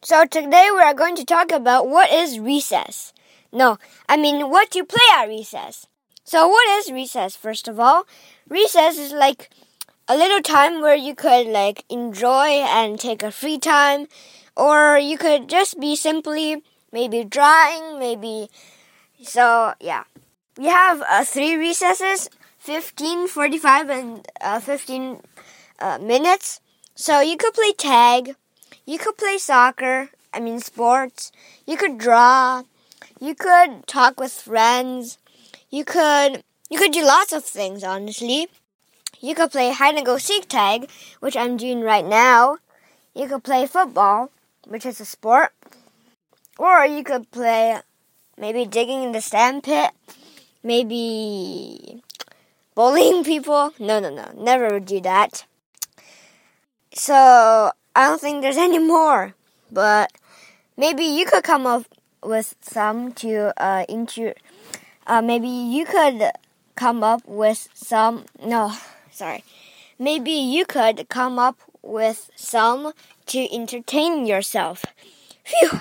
So today we are going to talk about what is recess. No, I mean what you play at recess. So what is recess first of all? Recess is like a little time where you could like enjoy and take a free time or you could just be simply maybe drawing, maybe so yeah. We have uh, three recesses, 15, 45 and uh, 15 uh, minutes. So you could play tag, you could play soccer, I mean sports, you could draw, you could talk with friends, you could you could do lots of things honestly. You could play hide and go seek tag, which I'm doing right now. You could play football, which is a sport. Or you could play maybe digging in the sand pit, maybe bullying people. No, no, no, never do that. So I don't think there's any more, but maybe you could come up with some to uh, into. Uh, maybe you could come up with some. No, sorry. Maybe you could come up with some to entertain yourself. Phew.